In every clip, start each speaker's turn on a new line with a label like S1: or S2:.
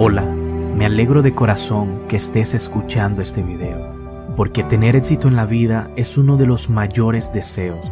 S1: Hola, me alegro de corazón que estés escuchando este video, porque tener éxito en la vida es uno de los mayores deseos.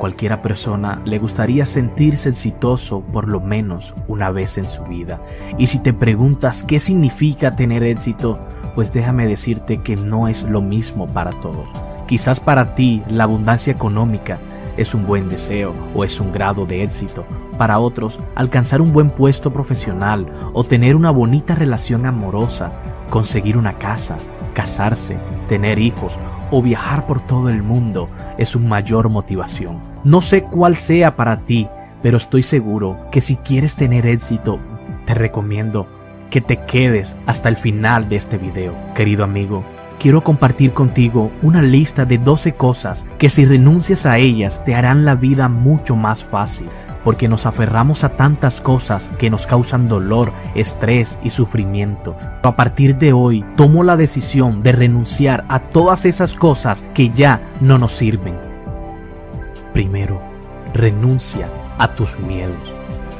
S1: Cualquiera persona le gustaría sentirse exitoso por lo menos una vez en su vida. Y si te preguntas qué significa tener éxito, pues déjame decirte que no es lo mismo para todos. Quizás para ti la abundancia económica es un buen deseo o es un grado de éxito. Para otros, alcanzar un buen puesto profesional o tener una bonita relación amorosa, conseguir una casa, casarse, tener hijos o viajar por todo el mundo es una mayor motivación. No sé cuál sea para ti, pero estoy seguro que si quieres tener éxito, te recomiendo que te quedes hasta el final de este video. Querido amigo, quiero compartir contigo una lista de 12 cosas que si renuncias a ellas te harán la vida mucho más fácil, porque nos aferramos a tantas cosas que nos causan dolor, estrés y sufrimiento. A partir de hoy tomo la decisión de renunciar a todas esas cosas que ya no nos sirven. Primero, renuncia a tus miedos.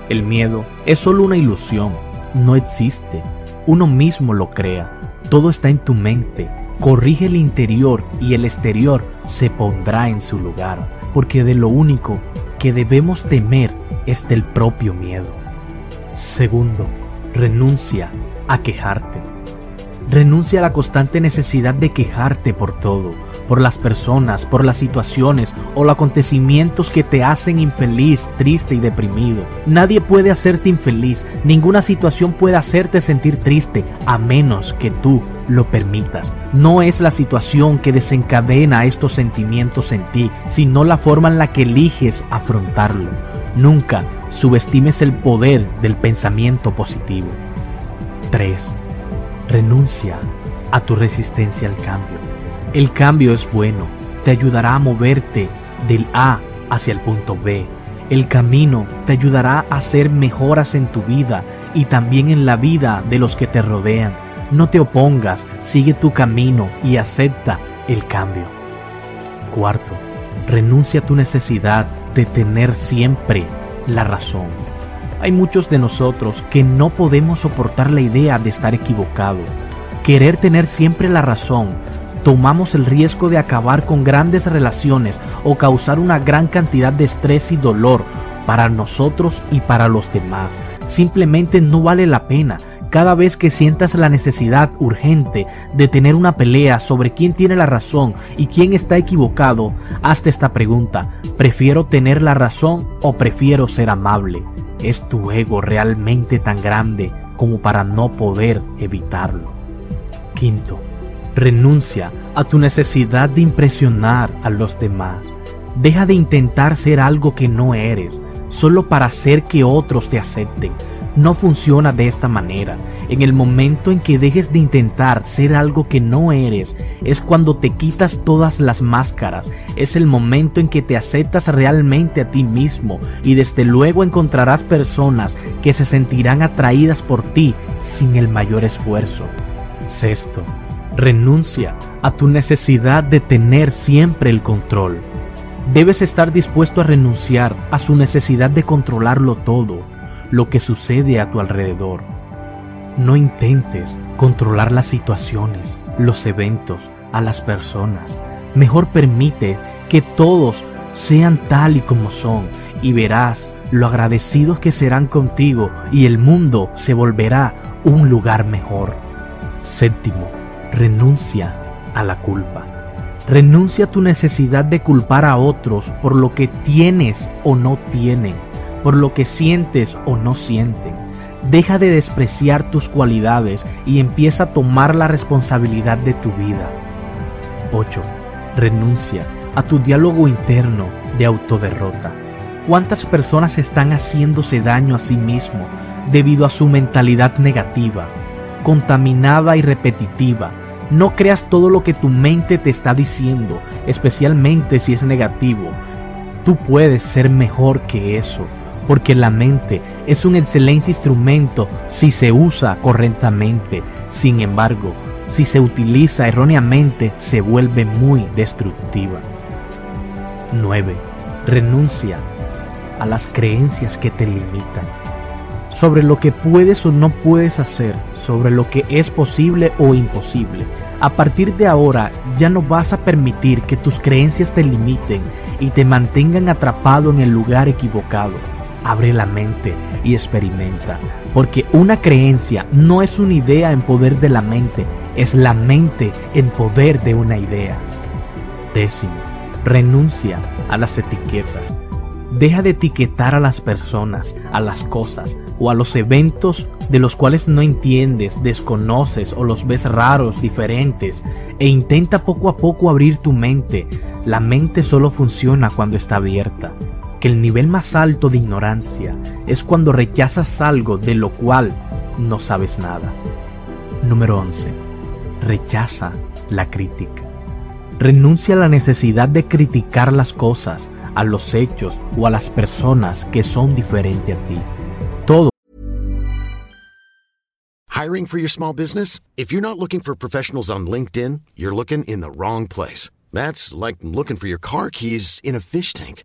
S1: El miedo es solo una ilusión, no existe. Uno mismo lo crea. Todo está en tu mente. Corrige el interior y el exterior se pondrá en su lugar, porque de lo único que debemos temer es del propio miedo. Segundo, renuncia a quejarte. Renuncia a la constante necesidad de quejarte por todo, por las personas, por las situaciones o los acontecimientos que te hacen infeliz, triste y deprimido. Nadie puede hacerte infeliz, ninguna situación puede hacerte sentir triste a menos que tú lo permitas. No es la situación que desencadena estos sentimientos en ti, sino la forma en la que eliges afrontarlo. Nunca subestimes el poder del pensamiento positivo. 3. Renuncia a tu resistencia al cambio. El cambio es bueno, te ayudará a moverte del A hacia el punto B. El camino te ayudará a hacer mejoras en tu vida y también en la vida de los que te rodean. No te opongas, sigue tu camino y acepta el cambio. Cuarto, renuncia a tu necesidad de tener siempre la razón. Hay muchos de nosotros que no podemos soportar la idea de estar equivocado. Querer tener siempre la razón, tomamos el riesgo de acabar con grandes relaciones o causar una gran cantidad de estrés y dolor para nosotros y para los demás. Simplemente no vale la pena. Cada vez que sientas la necesidad urgente de tener una pelea sobre quién tiene la razón y quién está equivocado, hazte esta pregunta. ¿Prefiero tener la razón o prefiero ser amable? ¿Es tu ego realmente tan grande como para no poder evitarlo? Quinto, renuncia a tu necesidad de impresionar a los demás. Deja de intentar ser algo que no eres. solo para hacer que otros te acepten. No funciona de esta manera. En el momento en que dejes de intentar ser algo que no eres, es cuando te quitas todas las máscaras. Es el momento en que te aceptas realmente a ti mismo y desde luego encontrarás personas que se sentirán atraídas por ti sin el mayor esfuerzo. Sexto, renuncia a tu necesidad de tener siempre el control. Debes estar dispuesto a renunciar a su necesidad de controlarlo todo lo que sucede a tu alrededor. No intentes controlar las situaciones, los eventos, a las personas. Mejor permite que todos sean tal y como son y verás lo agradecidos que serán contigo y el mundo se volverá un lugar mejor. Séptimo, renuncia a la culpa. Renuncia a tu necesidad de culpar a otros por lo que tienes o no tienen por lo que sientes o no sienten. Deja de despreciar tus cualidades y empieza a tomar la responsabilidad de tu vida. 8. Renuncia a tu diálogo interno de autoderrota. ¿Cuántas personas están haciéndose daño a sí mismo debido a su mentalidad negativa, contaminada y repetitiva? No creas todo lo que tu mente te está diciendo, especialmente si es negativo. Tú puedes ser mejor que eso porque la mente es un excelente instrumento si se usa correctamente. Sin embargo, si se utiliza erróneamente, se vuelve muy destructiva. 9. Renuncia a las creencias que te limitan. Sobre lo que puedes o no puedes hacer, sobre lo que es posible o imposible. A partir de ahora ya no vas a permitir que tus creencias te limiten y te mantengan atrapado en el lugar equivocado abre la mente y experimenta. Porque una creencia no es una idea en poder de la mente, es la mente en poder de una idea. Décimo, renuncia a las etiquetas. Deja de etiquetar a las personas, a las cosas o a los eventos de los cuales no entiendes, desconoces o los ves raros, diferentes, e intenta poco a poco abrir tu mente. La mente solo funciona cuando está abierta que el nivel más alto de ignorancia es cuando rechazas algo de lo cual no sabes nada. Número 11. Rechaza la crítica. Renuncia a la necesidad de criticar las cosas, a los hechos o a las personas que son diferentes a ti. Todo.
S2: Hiring for your small business? If you're not looking for professionals on LinkedIn, you're looking in the wrong place. That's like looking for your car keys in a fish tank.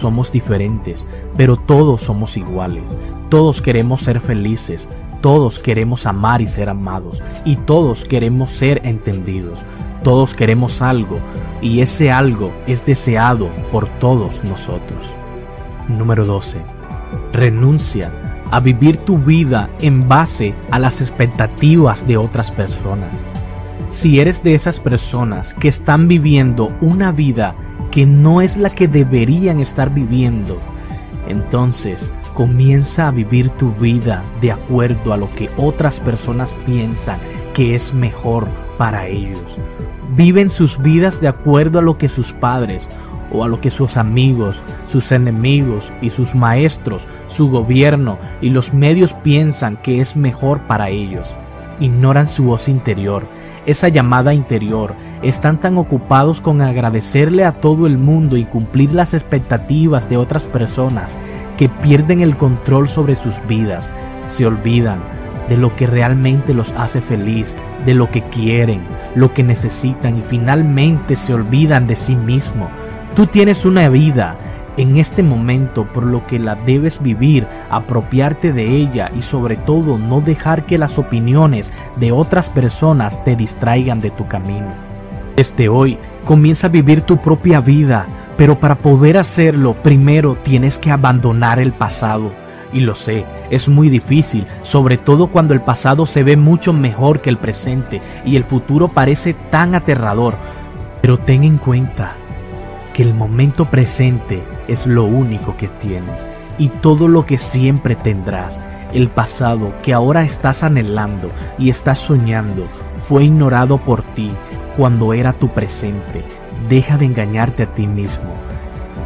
S1: Somos diferentes, pero todos somos iguales. Todos queremos ser felices, todos queremos amar y ser amados, y todos queremos ser entendidos. Todos queremos algo, y ese algo es deseado por todos nosotros. Número 12. Renuncia a vivir tu vida en base a las expectativas de otras personas. Si eres de esas personas que están viviendo una vida que no es la que deberían estar viviendo, entonces comienza a vivir tu vida de acuerdo a lo que otras personas piensan que es mejor para ellos. Viven sus vidas de acuerdo a lo que sus padres o a lo que sus amigos, sus enemigos y sus maestros, su gobierno y los medios piensan que es mejor para ellos ignoran su voz interior, esa llamada interior. Están tan ocupados con agradecerle a todo el mundo y cumplir las expectativas de otras personas que pierden el control sobre sus vidas. Se olvidan de lo que realmente los hace feliz, de lo que quieren, lo que necesitan y finalmente se olvidan de sí mismo. Tú tienes una vida en este momento por lo que la debes vivir, apropiarte de ella y sobre todo no dejar que las opiniones de otras personas te distraigan de tu camino. Desde hoy comienza a vivir tu propia vida, pero para poder hacerlo primero tienes que abandonar el pasado. Y lo sé, es muy difícil, sobre todo cuando el pasado se ve mucho mejor que el presente y el futuro parece tan aterrador. Pero ten en cuenta que el momento presente es lo único que tienes y todo lo que siempre tendrás. El pasado que ahora estás anhelando y estás soñando fue ignorado por ti cuando era tu presente. Deja de engañarte a ti mismo.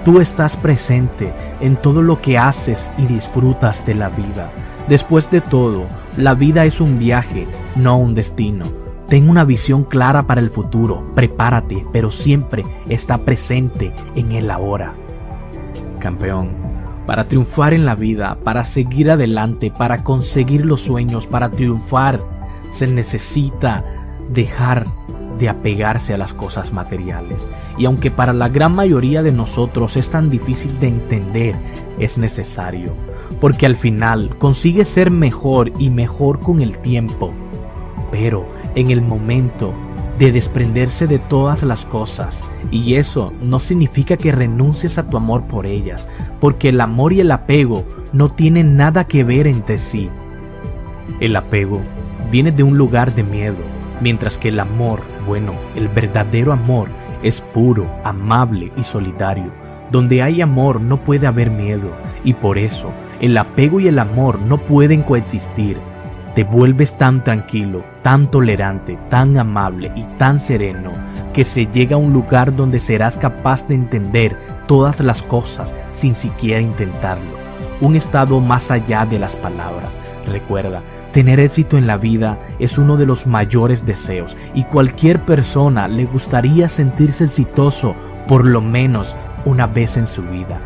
S1: Tú estás presente en todo lo que haces y disfrutas de la vida. Después de todo, la vida es un viaje, no un destino. Ten una visión clara para el futuro, prepárate, pero siempre está presente en el ahora. Campeón, para triunfar en la vida, para seguir adelante, para conseguir los sueños, para triunfar, se necesita dejar de apegarse a las cosas materiales. Y aunque para la gran mayoría de nosotros es tan difícil de entender, es necesario, porque al final consigue ser mejor y mejor con el tiempo. Pero en el momento de desprenderse de todas las cosas, y eso no significa que renuncies a tu amor por ellas, porque el amor y el apego no tienen nada que ver entre sí. El apego viene de un lugar de miedo, mientras que el amor, bueno, el verdadero amor, es puro, amable y solidario. Donde hay amor no puede haber miedo, y por eso el apego y el amor no pueden coexistir. Te vuelves tan tranquilo, tan tolerante, tan amable y tan sereno que se llega a un lugar donde serás capaz de entender todas las cosas sin siquiera intentarlo. Un estado más allá de las palabras. Recuerda, Tener éxito en la vida es uno de los mayores deseos y cualquier persona le gustaría sentirse exitoso por lo menos una vez en su vida.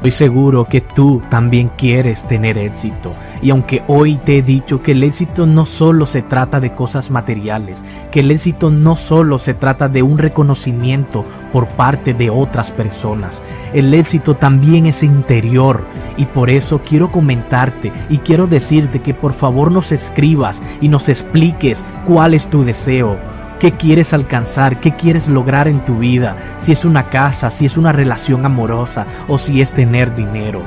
S1: Estoy seguro que tú también quieres tener éxito. Y aunque hoy te he dicho que el éxito no solo se trata de cosas materiales, que el éxito no solo se trata de un reconocimiento por parte de otras personas, el éxito también es interior. Y por eso quiero comentarte y quiero decirte que por favor nos escribas y nos expliques cuál es tu deseo qué quieres alcanzar, qué quieres lograr en tu vida, si es una casa, si es una relación amorosa o si es tener dinero.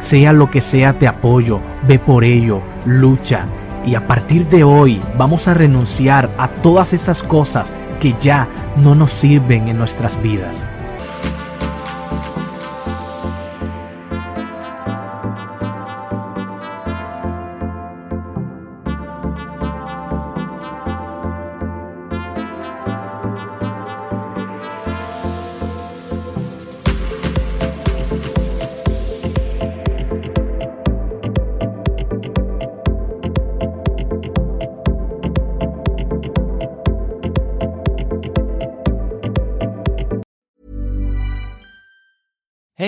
S1: Sea lo que sea, te apoyo, ve por ello, lucha. Y a partir de hoy vamos a renunciar a todas esas cosas que ya no nos sirven en nuestras vidas.